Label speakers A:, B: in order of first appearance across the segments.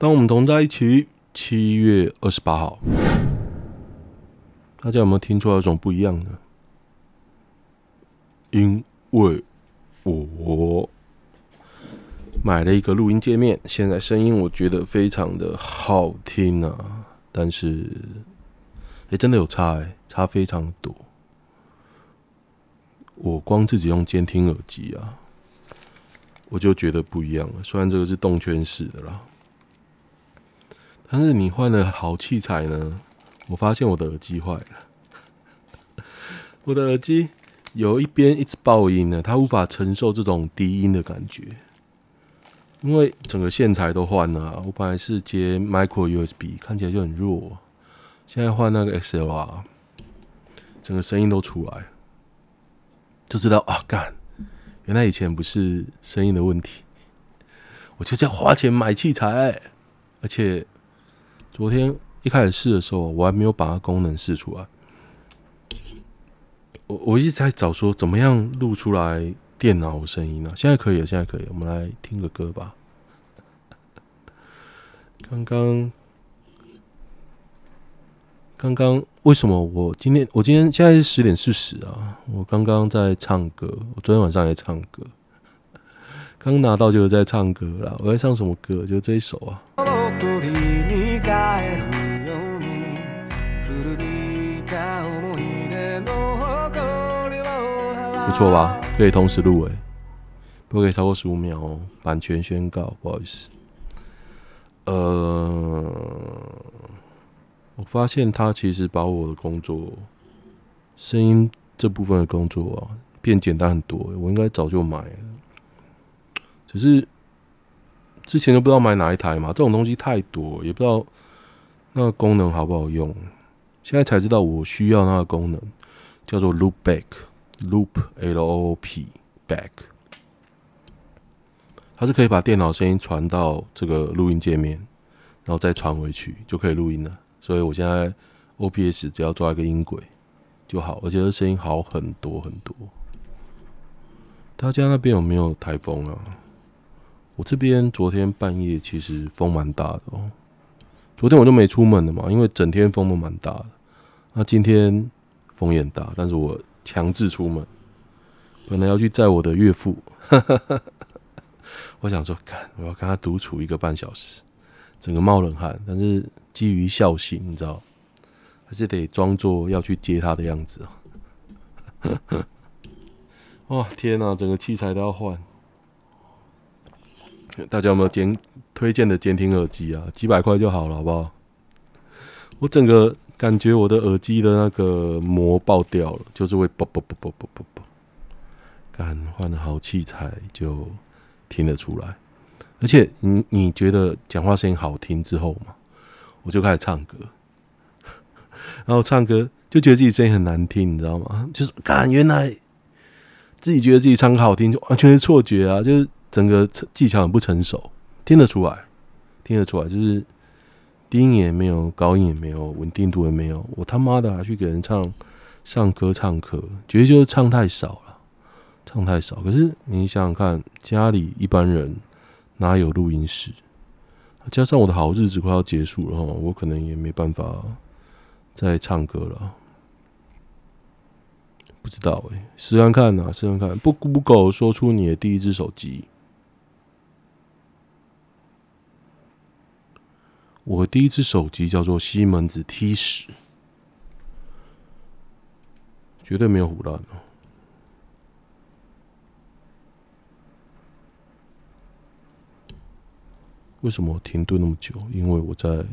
A: 当我们同在一起，七月二十八号，大家有没有听出来有种不一样的？因为我买了一个录音界面，现在声音我觉得非常的好听啊，但是，哎，真的有差哎，差非常多。我光自己用监听耳机啊，我就觉得不一样了。虽然这个是动圈式的啦。但是你换了好器材呢？我发现我的耳机坏了，我的耳机有一边一直爆音呢，它无法承受这种低音的感觉，因为整个线材都换了。我本来是接 Micro USB，看起来就很弱，现在换那个 XLR，整个声音都出来，就知道啊，干，原来以前不是声音的问题，我就在花钱买器材，而且。昨天一开始试的时候，我还没有把它功能试出来。我我一直在找说怎么样录出来电脑声音呢？现在可以了，现在可以。我们来听个歌吧。刚刚刚刚为什么我今天我今天现在是十点四十啊？我刚刚在唱歌，我昨天晚上也唱歌。刚拿到就是在唱歌啦，我在唱什么歌？就这一首啊。不错吧？可以同时录诶，不可以超过十五秒哦。版权宣告，不好意思。呃，我发现他其实把我的工作声音这部分的工作啊变简单很多。我应该早就买了。只是之前都不知道买哪一台嘛，这种东西太多，也不知道那个功能好不好用。现在才知道我需要那个功能，叫做 Loop Back Loop L O O P Back，它是可以把电脑声音传到这个录音界面，然后再传回去就可以录音了。所以我现在 OBS 只要抓一个音轨就好，而且这声音好很多很多。大家那边有没有台风啊？我这边昨天半夜其实风蛮大的哦，昨天我就没出门了嘛，因为整天风都蛮大的。那今天风也很大，但是我强制出门，本来要去载我的岳父，我想说，干，我要跟他独处一个半小时，整个冒冷汗，但是基于孝心，你知道，还是得装作要去接他的样子啊。哇，天哪，整个器材都要换。大家有没有监推荐的监听耳机啊？几百块就好了，好不好？我整个感觉我的耳机的那个膜爆掉了，就是会啵啵啵啵啵啵啵。干，换了好器材就听得出来，而且你你觉得讲话声音好听之后嘛，我就开始唱歌，然后唱歌就觉得自己声音很难听，你知道吗？就是干，原来自己觉得自己唱歌好听，就完全是错觉啊，就是。整个技巧很不成熟，听得出来，听得出来，就是低音也没有，高音也没有，稳定度也没有。我他妈的还去给人唱上歌唱课，觉得就是唱太少了，唱太少。可是你想想看，家里一般人哪有录音室？加上我的好日子快要结束了哈，我可能也没办法再唱歌了。不知道哎、试看看呐，试看看。不 Google 说出你的第一只手机。我的第一只手机叫做西门子 T 十，绝对没有唬烂哦。为什么停顿那么久？因为我在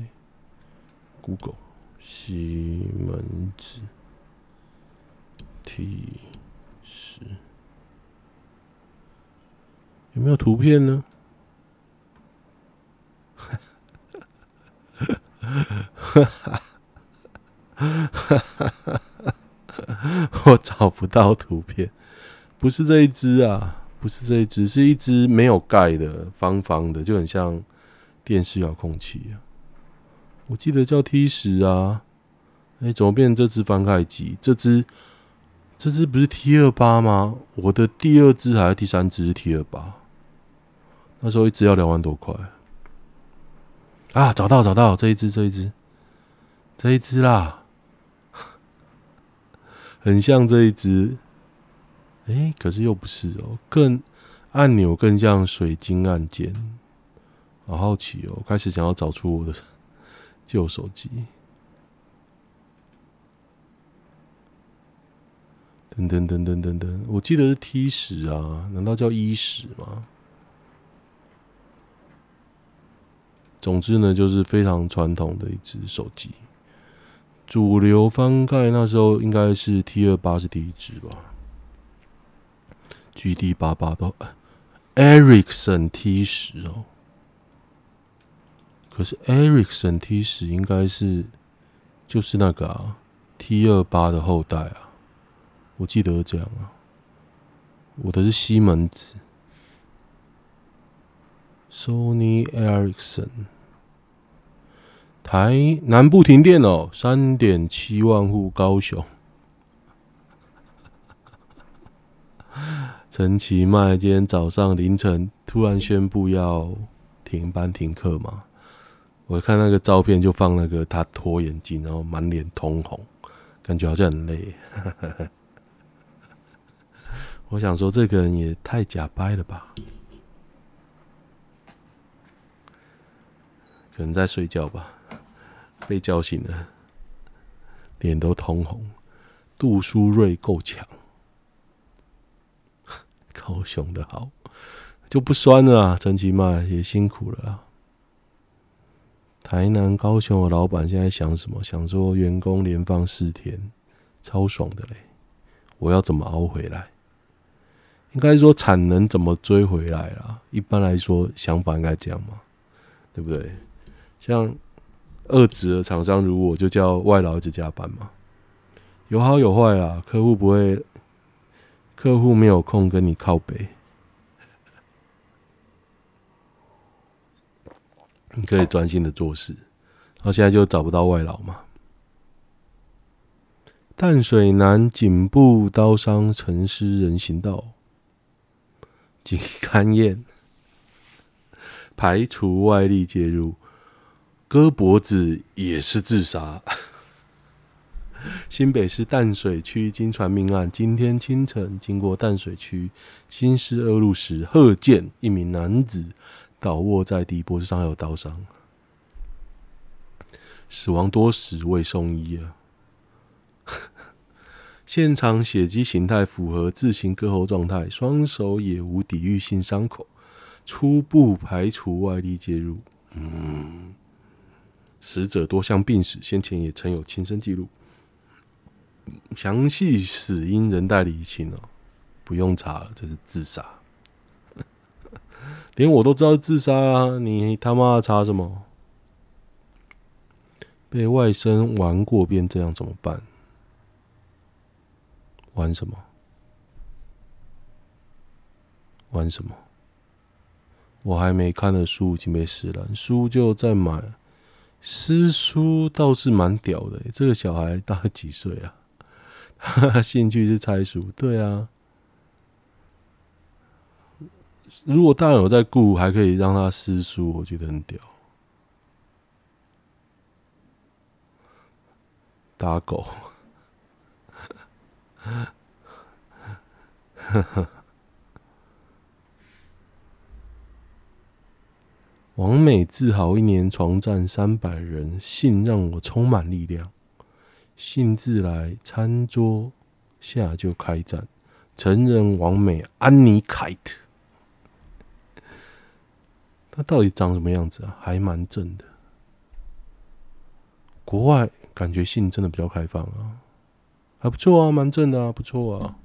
A: Google 西门子 T 十，有没有图片呢？哈哈，哈哈哈！我找不到图片，不是这一只啊，不是这一只，是一只没有盖的，方方的，就很像电视遥控器啊。我记得叫 T 十啊，哎，怎么变成这只翻盖机？这只，这只不是 T 二八吗？我的第二只还是第三只是 T 二八？那时候一只要两万多块。啊，找到找到这一只这一只。这一只啦，很像这一只，哎、可是又不是哦，更按钮更像水晶按键，好好奇哦，开始想要找出我的 旧手机。等等等等等等，我记得是 T 十啊，难道叫 E 十吗？总之呢，就是非常传统的一只手机。主流翻盖那时候应该是 T 二八是第一只吧？GD 八八都 Ericsson T 十哦，可是 Ericsson T 十应该是就是那个啊 T 二八的后代啊。我记得这样啊，我的是西门子，Sony Ericsson，台南部停电哦，三点七万户高雄，陈其迈今天早上凌晨突然宣布要停班停课嘛，我看那个照片就放那个他脱眼镜，然后满脸通红，感觉好像很累。我想说，这个人也太假掰了吧？可能在睡觉吧，被叫醒了，脸都通红。杜苏芮够强，高雄的好就不酸了啊！陈其迈也辛苦了啊！台南、高雄的老板现在想什么？想说员工连放四天，超爽的嘞！我要怎么熬回来？应该说产能怎么追回来啦？一般来说，想法应该这样嘛，对不对？像二职的厂商，如我就叫外劳一直加班嘛，有好有坏啊。客户不会，客户没有空跟你靠北，你可以专心的做事。然后现在就找不到外劳嘛。淡水南颈部刀伤陈尸人行道。井勘验，排除外力介入，割脖子也是自杀。新北市淡水区惊传命案，今天清晨经过淡水区新市二路时，赫见一名男子倒卧在地，脖子上还有刀伤，死亡多时未送医啊。现场血迹形态符合自行割喉状态，双手也无抵御性伤口，初步排除外力介入。嗯，死者多项病史，先前也曾有轻生记录。详细死因仍待厘清哦，不用查了，这是自杀。连我都知道自杀啊，你他妈查什么？被外甥玩过变这样怎么办？玩什么？玩什么？我还没看的书已经被撕烂，书就在买。撕书倒是蛮屌的，这个小孩大概几岁啊？兴趣是拆书，对啊。如果大人有在顾，还可以让他撕书，我觉得很屌。打狗。呵呵，王美自豪一年床战三百人，性让我充满力量。信自来，餐桌下就开战。成人王美安妮凯特，他到底长什么样子啊？还蛮正的。国外感觉性真的比较开放啊。还不错啊，蛮正的啊，不错啊。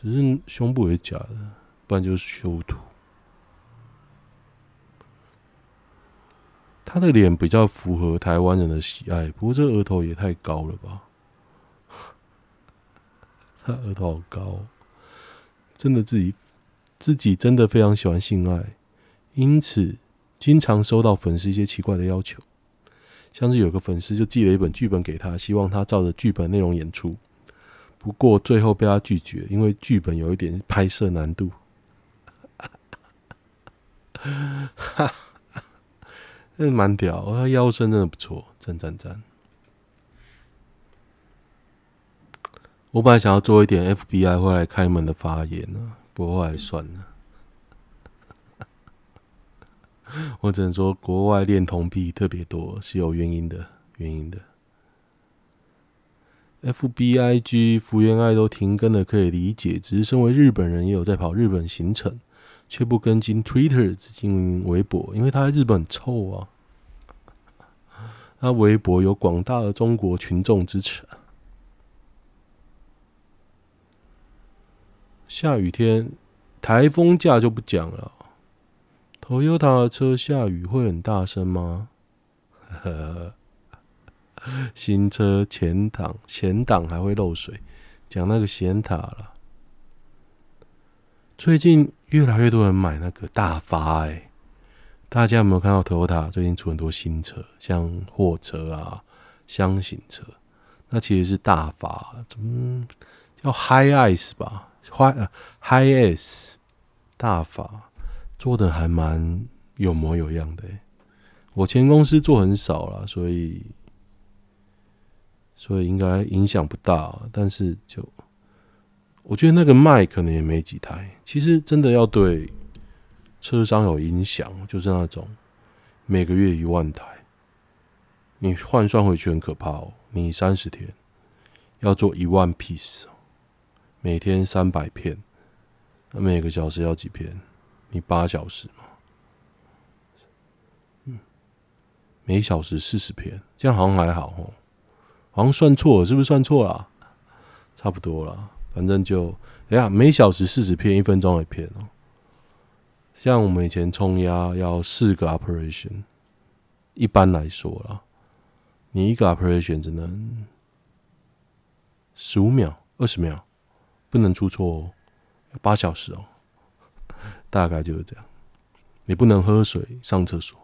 A: 只是胸部也假的，不然就是修图。他的脸比较符合台湾人的喜爱，不过这额头也太高了吧？他额头好高，真的自己自己真的非常喜欢性爱，因此经常收到粉丝一些奇怪的要求。像是有个粉丝就寄了一本剧本给他，希望他照着剧本内容演出。不过最后被他拒绝，因为剧本有一点拍摄难度。真 的蛮屌，他腰身真的不错，赞赞赞。我本来想要做一点 FBI 会来开门的发言呢，不过后来算了。我只能说，国外恋童癖特别多，是有原因的，原因的。FBIG 福原爱都停更了，可以理解。只是身为日本人，也有在跑日本行程，却不更新 Twitter，只经营微博，因为他在日本很臭啊。他微博有广大的中国群众支持。下雨天，台风假就不讲了。Toyota 的车下雨会很大声吗？呵呵，新车前挡前挡还会漏水，讲那个显塔了。最近越来越多人买那个大发哎、欸，大家有没有看到 Toyota 最近出很多新车，像货车啊、厢型车，那其实是大发，怎么叫 High Ice 吧？Hi HiAce 大发。做的还蛮有模有样的，我前公司做很少啦，所以所以应该影响不大。但是就我觉得那个卖可能也没几台。其实真的要对车商有影响，就是那种每个月一万台，你换算回去很可怕哦。你三十天要做一万 piece，每天三百片，那每个小时要几片？你八小时嘛，嗯，每小时四十片，这样好像还好哦，好像算错了，是不是算错了？差不多了，反正就哎呀，每小时四十片，一分钟一片哦。像我们以前冲压要四个 operation，一般来说啦，你一个 operation 只能十五秒、二十秒，不能出错哦，八小时哦。大概就是这样，你不能喝水、上厕所，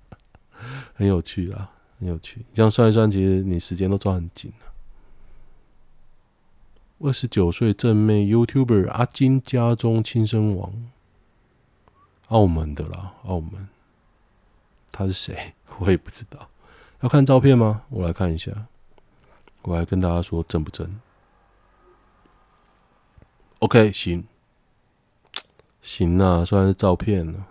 A: 很有趣啦，很有趣。这样算一算，其实你时间都抓很紧了。二十九岁正妹 YouTuber 阿金家中亲生王，澳门的啦，澳门。他是谁？我也不知道。要看照片吗？我来看一下。我来跟大家说真不真？OK，行。行啊，算是照片了。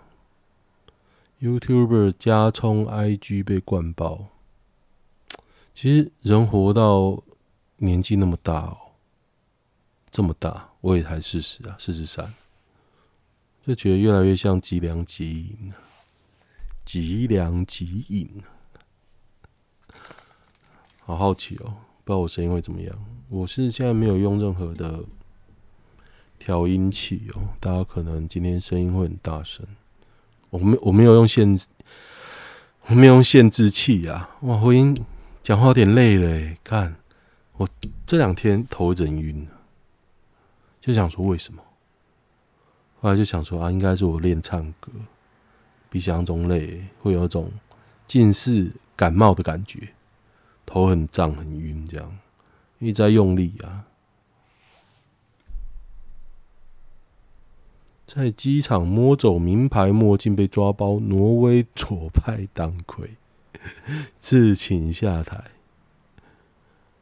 A: YouTuber 加充 IG 被灌爆，其实人活到年纪那么大哦，这么大，我也才四十啊，四十三，就觉得越来越像吉良吉影，吉良吉影，好好奇哦，不知道我声音会怎么样。我是现在没有用任何的。调音器哦，大家可能今天声音会很大声。我没我没有用限，我没有用限制器啊。哇，我已经讲话有点累了。看我这两天头一阵晕，就想说为什么？后来就想说啊，应该是我练唱歌比想象中累，会有种近视感冒的感觉，头很胀很晕，这样一直在用力啊。在机场摸走名牌墨镜被抓包，挪威左派党魁 自请下台。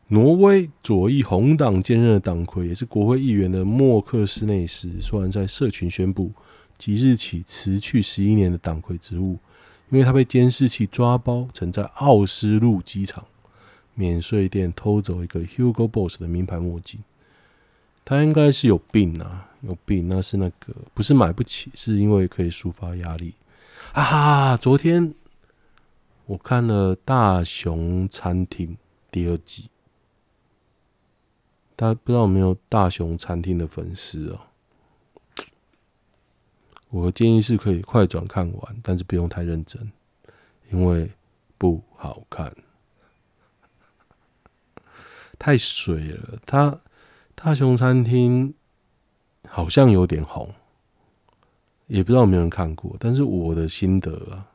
A: 挪威左翼红党兼任的党魁，也是国会议员的莫克斯内斯，突然在社群宣布即日起辞去十一年的党魁职务，因为他被监视器抓包，曾在奥斯陆机场免税店偷走一个 Hugo Boss 的名牌墨镜。他应该是有病啊，有病，那是那个不是买不起，是因为可以抒发压力啊。昨天我看了《大熊餐厅》第二季，大家不知道有没有《大熊餐厅》的粉丝哦？我的建议是可以快转看完，但是不用太认真，因为不好看，太水了，他。大熊餐厅好像有点红，也不知道有没有人看过。但是我的心得啊，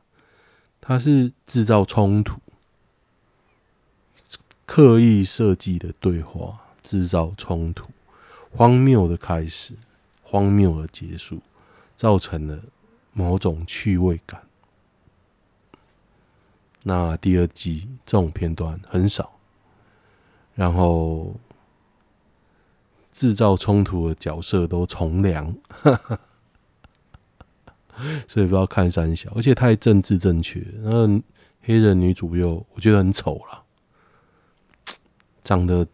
A: 它是制造冲突，刻意设计的对话，制造冲突，荒谬的开始，荒谬的结束，造成了某种趣味感。那第二季这种片段很少，然后制造冲突的角色都从良，所以不要看三小，而且太政治正确。那黑人女主又我觉得很丑啦，长得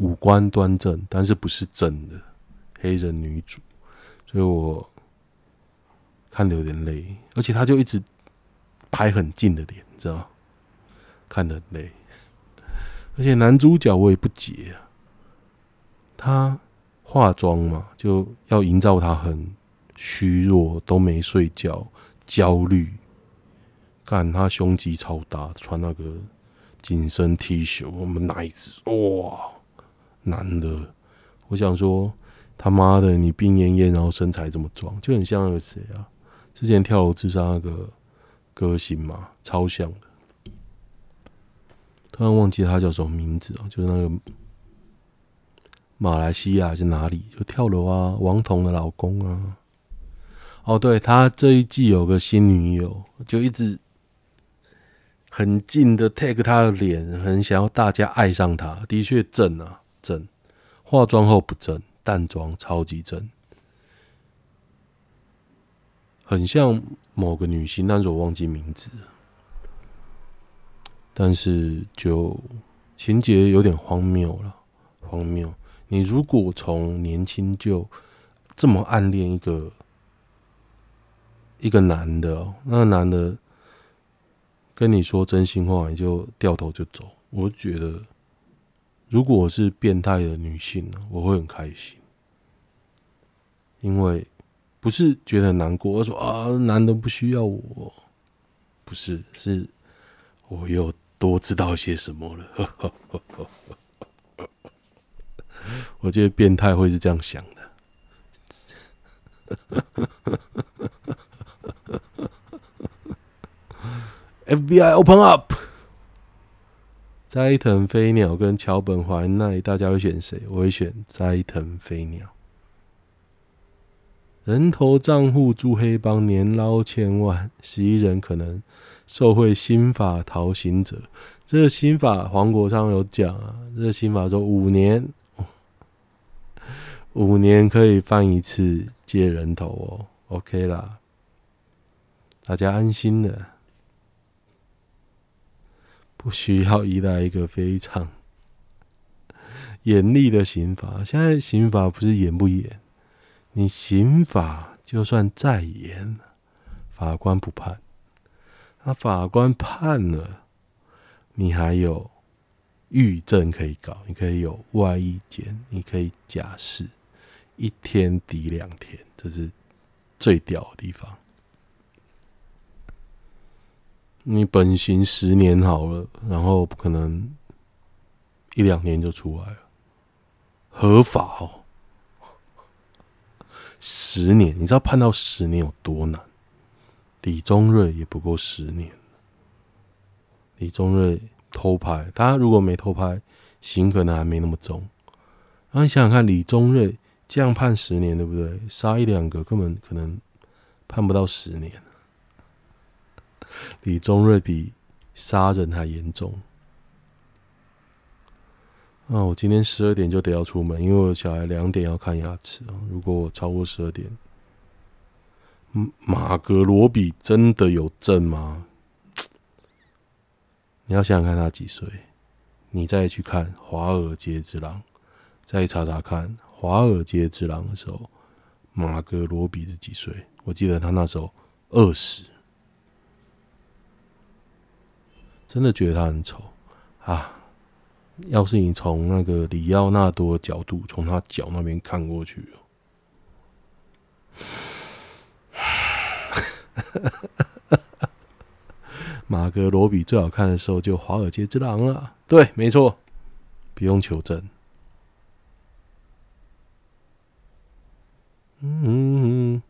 A: 五官端正，但是不是真的黑人女主，所以我看得有点累，而且她就一直。拍很近的脸，知道吗？看得很累，而且男主角我也不解啊。他化妆嘛，就要营造他很虚弱，都没睡觉，焦虑。看他胸肌超大，穿那个紧身 T 恤，我们奶子哇，男的。我想说，他妈的，你病恹恹，然后身材这么壮，就很像那个谁啊？之前跳楼自杀那个。歌星嘛，超像的。突然忘记他叫什么名字哦，就是那个马来西亚还是哪里，就跳楼啊，王瞳的老公啊。哦，对，他这一季有个新女友，就一直很近的 take 他的脸，很想要大家爱上他。的确正啊，正。化妆后不正，淡妆超级正。很像某个女星，但是我忘记名字。但是就情节有点荒谬了，荒谬！你如果从年轻就这么暗恋一个一个男的，那个男的跟你说真心话，你就掉头就走。我觉得，如果我是变态的女性呢，我会很开心，因为。不是觉得难过，而说啊，男的不需要我，不是，是我又多知道些什么了。我觉得变态会是这样想的。FBI open up，斋藤飞鸟跟桥本环奈，大家会选谁？我会选斋藤飞鸟。人头账户助黑帮年捞千万，十一人可能受贿新法逃刑者。这个新法黄国昌有讲啊，这个新法说五年，五年可以犯一次借人头哦。OK 啦，大家安心了，不需要依赖一个非常严厉的刑法。现在刑法不是严不严？你刑法就算再严，法官不判，那法官判了，你还有狱政可以搞，你可以有外役监，你可以假释，一天抵两天，这是最屌的地方。你本刑十年好了，然后不可能一两年就出来了，合法哦。十年，你知道判到十年有多难？李宗瑞也不过十年。李宗瑞偷拍，他如果没偷拍，刑可能还没那么重。那你想想看，李宗瑞这样判十年，对不对？杀一两个根本可能判不到十年。李宗瑞比杀人还严重。那我今天十二点就得要出门，因为我小孩两点要看牙齿啊。如果我超过十二点，马格罗比真的有证吗？你要想想看他几岁，你再去看《华尔街之狼》，再查查看《华尔街之狼》的时候，马格罗比是几岁？我记得他那时候二十，真的觉得他很丑啊。要是你从那个里奥纳多角度，从他脚那边看过去，马格罗比最好看的时候就《华尔街之狼》了。对，没错，不用求证。嗯，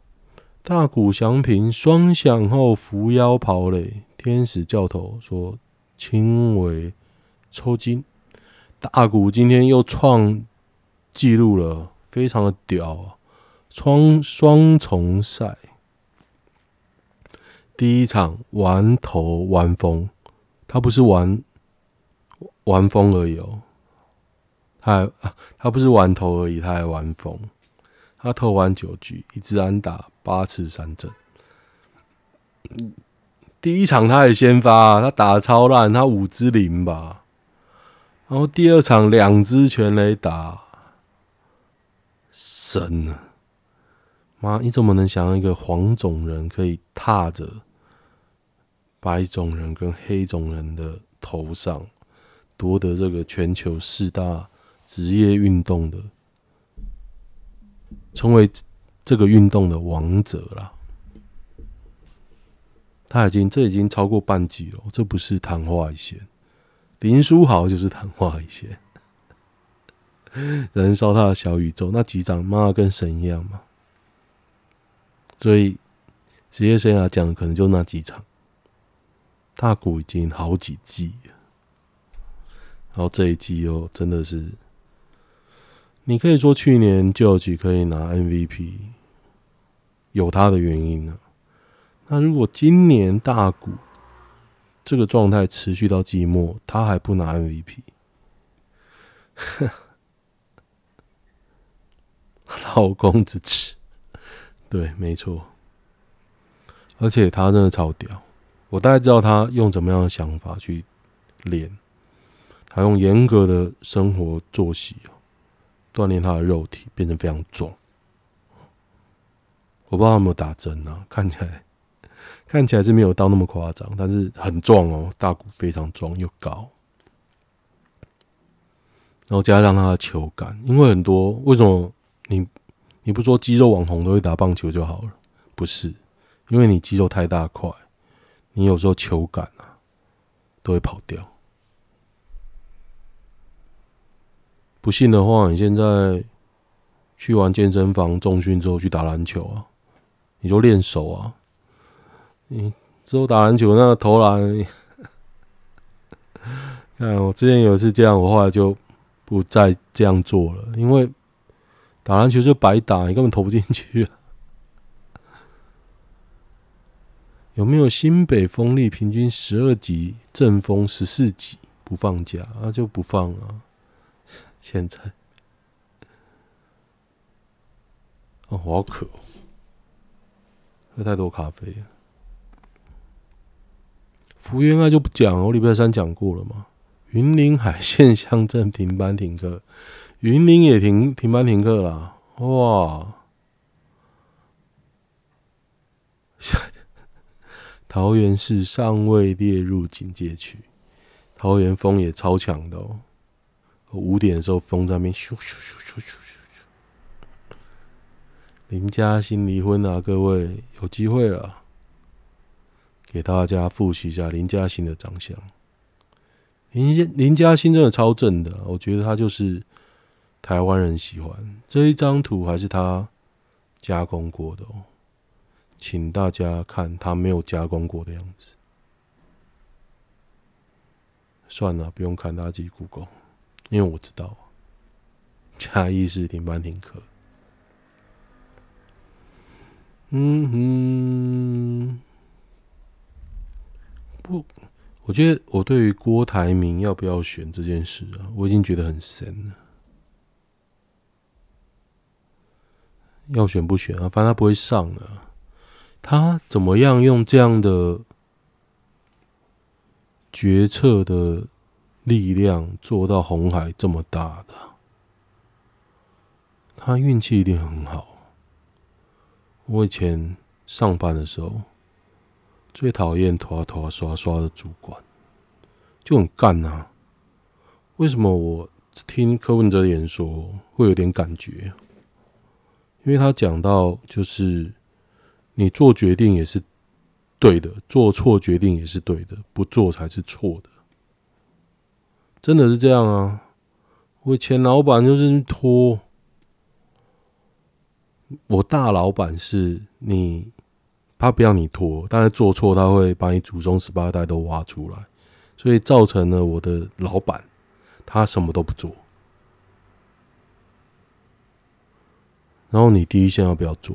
A: 大谷祥平双响后扶腰跑垒，天使教头说轻微抽筋。大谷今天又创纪录了，非常的屌啊！双双重赛第一场玩头玩疯，他不是玩玩疯而已哦，他还啊，他不是玩头而已，他还玩疯。他投完九局，一支安打，八次三振。第一场他也先发，他打得超烂，他五支零吧。然后第二场两支全垒打，神啊！妈，你怎么能想到一个黄种人可以踏着白种人跟黑种人的头上，夺得这个全球四大职业运动的？成为这个运动的王者了，他已经这已经超过半季了，这不是昙花一现，林书豪就是昙花一现，燃烧他的小宇宙，那几场妈跟神一样嘛，所以职业生涯讲的可能就那几场，大谷已经好几季了，然后这一季又真的是。你可以说去年就有几可以拿 MVP，有他的原因呢、啊。那如果今年大谷这个状态持续到季末，他还不拿 MVP，老公支持。对，没错。而且他真的超屌，我大概知道他用怎么样的想法去练，他用严格的生活作息锻炼他的肉体，变成非常壮。我不知道他有没有打针啊？看起来看起来是没有到那么夸张，但是很壮哦，大谷非常壮又高。然后加上他的球感，因为很多为什么你你不说肌肉网红都会打棒球就好了？不是，因为你肌肉太大块，你有时候球感啊都会跑掉。不信的话，你现在去完健身房重训之后去打篮球啊，你就练手啊。你之后打篮球那个投篮，看我之前有一次这样，我后来就不再这样做了，因为打篮球就白打，你根本投不进去啊。有没有新北风力平均十二级阵风十四级不放假啊？就不放啊。现在，哦，我好渴，喝太多咖啡了。福原爱就不讲了，我礼拜三讲过了嘛。云林海线乡镇停班停课，云林也停停班停课了，哇！桃园市尚未列入警戒区，桃园风也超强的哦。五点的时候，风在那边咻咻咻咻咻咻。林嘉欣离婚啊，各位有机会了，给大家复习一下林嘉欣的长相。林林嘉欣真的超正的，我觉得他就是台湾人喜欢。这一张图还是他加工过的哦，请大家看他没有加工过的样子。算了，不用看，大家自己 Google。因为我知道，嘉义是停班停课。嗯哼，不，我觉得我对于郭台铭要不要选这件事啊，我已经觉得很神了。要选不选啊？反正他不会上啊。他怎么样用这样的决策的？力量做到红海这么大的，他运气一定很好。我以前上班的时候，最讨厌拖拖刷刷的主管，就很干呐。为什么我听柯文哲演说会有点感觉？因为他讲到，就是你做决定也是对的，做错决定也是对的，不做才是错的。真的是这样啊！我前老板就是拖，我大老板是你，他不要你拖，但是做错他会把你祖宗十八代都挖出来，所以造成了我的老板他什么都不做。然后你第一线要不要做？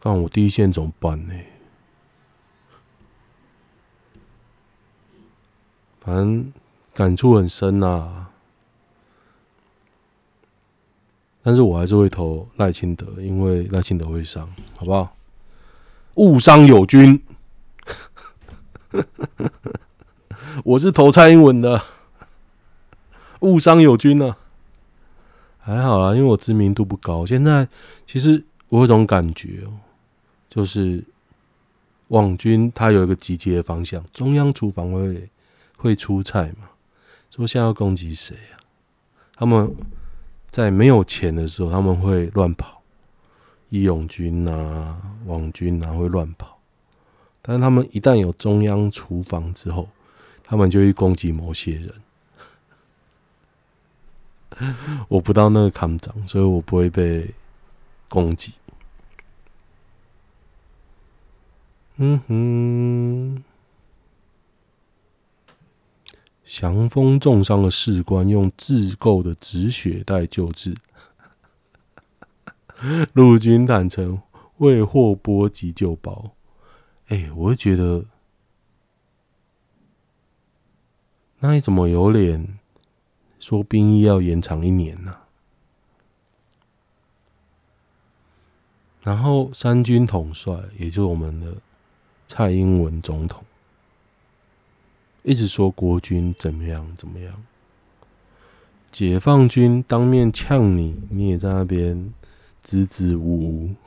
A: 看我第一线怎么办呢？反正感触很深呐。但是我还是会投赖清德，因为赖清德会上，好不好？误伤友军，我是投蔡英文的，误伤友军呢、还好啦，因为我知名度不高。现在其实我有种感觉哦，就是网军他有一个集结的方向，中央厨房会会出菜嘛，说现在要攻击谁啊？他们。在没有钱的时候，他们会乱跑，义勇军啊、网军啊会乱跑，但是他们一旦有中央厨房之后，他们就会攻击某些人。我不到那个看长，所以我不会被攻击。嗯哼。降风重伤的士官用自购的止血带救治，陆军坦承未获拨急救包。哎、我会觉得，那你怎么有脸说兵役要延长一年呢、啊？然后三军统帅，也就是我们的蔡英文总统。一直说国军怎么样怎么样，解放军当面呛你，你也在那边支支吾吾。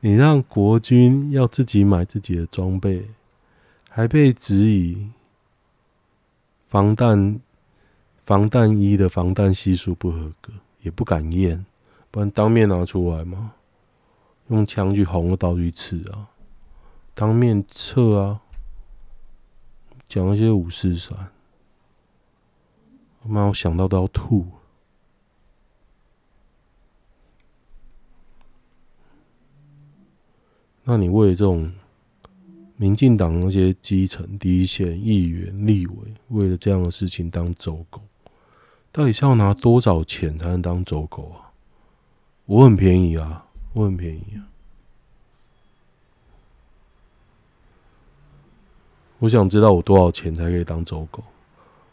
A: 你让国军要自己买自己的装备，还被质疑防弹防弹衣的防弹系数不合格，也不敢验，不然当面拿出来嘛，用枪去轰个刀去刺啊。当面测啊，讲一些五四三，妈，我想到都要吐。那你为这种民进党那些基层第一线议员、立委，为了这样的事情当走狗，到底是要拿多少钱才能当走狗啊？我很便宜啊，我很便宜啊。我想知道我多少钱才可以当走狗？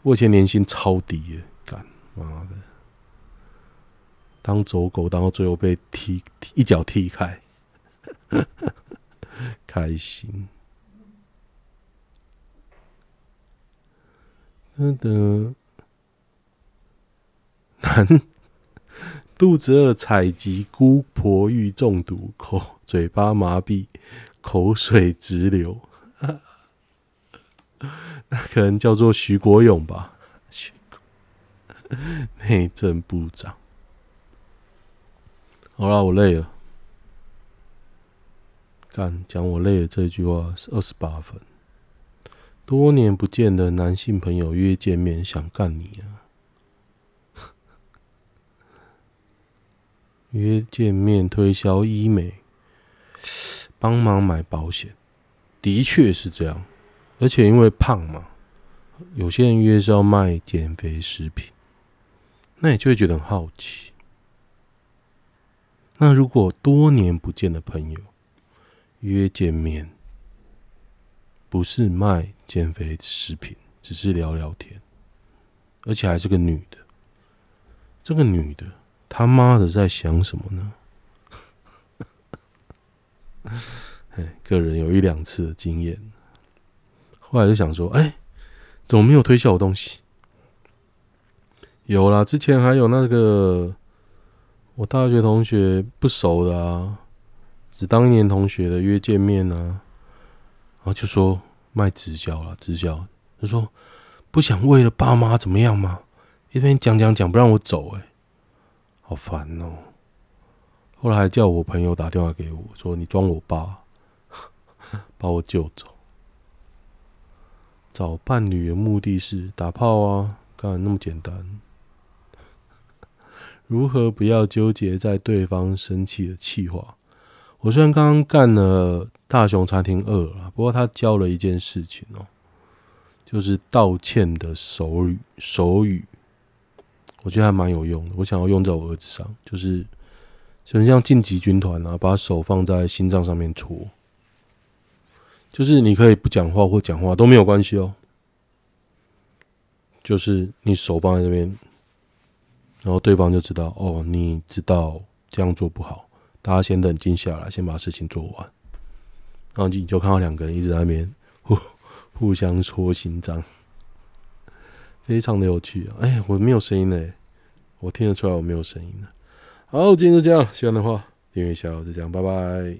A: 我以前年薪超低耶，干妈的！当走狗当到最后被踢一脚踢开，开心。等等，男肚子饿采集姑婆欲中毒，口嘴巴麻痹，口水直流。那可能叫做徐国勇吧，徐国内政部长。好了，我累了。干，讲我累了这句话是二十八分。多年不见的男性朋友约见面，想干你啊！约见面推销医美，帮忙买保险，的确是这样。而且因为胖嘛，有些人约是要卖减肥食品，那你就会觉得很好奇。那如果多年不见的朋友约见面，不是卖减肥食品，只是聊聊天，而且还是个女的，这个女的他妈的在想什么呢？哎，个人有一两次的经验。后来就想说，哎、怎么没有推销我东西？有啦，之前还有那个我大学同学不熟的啊，只当一年同学的约见面啊，然后就说卖直销了，直销，他说不想为了爸妈怎么样吗？一边讲讲讲不让我走、欸，哎，好烦哦、后来还叫我朋友打电话给我说，你装我爸，把我救走。找伴侣的目的是打炮啊？干那么简单？如何不要纠结在对方生气的气话？我虽然刚刚干了大熊餐厅二了，不过他教了一件事情哦，就是道歉的手语。手语，我觉得还蛮有用的。我想要用在我儿子上，就是就像晋级军团啊，把手放在心脏上面戳。就是你可以不讲话或讲话都没有关系哦。就是你手放在这边，然后对方就知道哦，你知道这样做不好。大家先冷静下来，先把事情做完。然后你就看到两个人一直在那边 互互相戳心脏，非常的有趣啊！哎，我没有声音嘞，我听得出来我没有声音了。好，今天就这样，喜欢的话订阅一下，就这样，拜拜。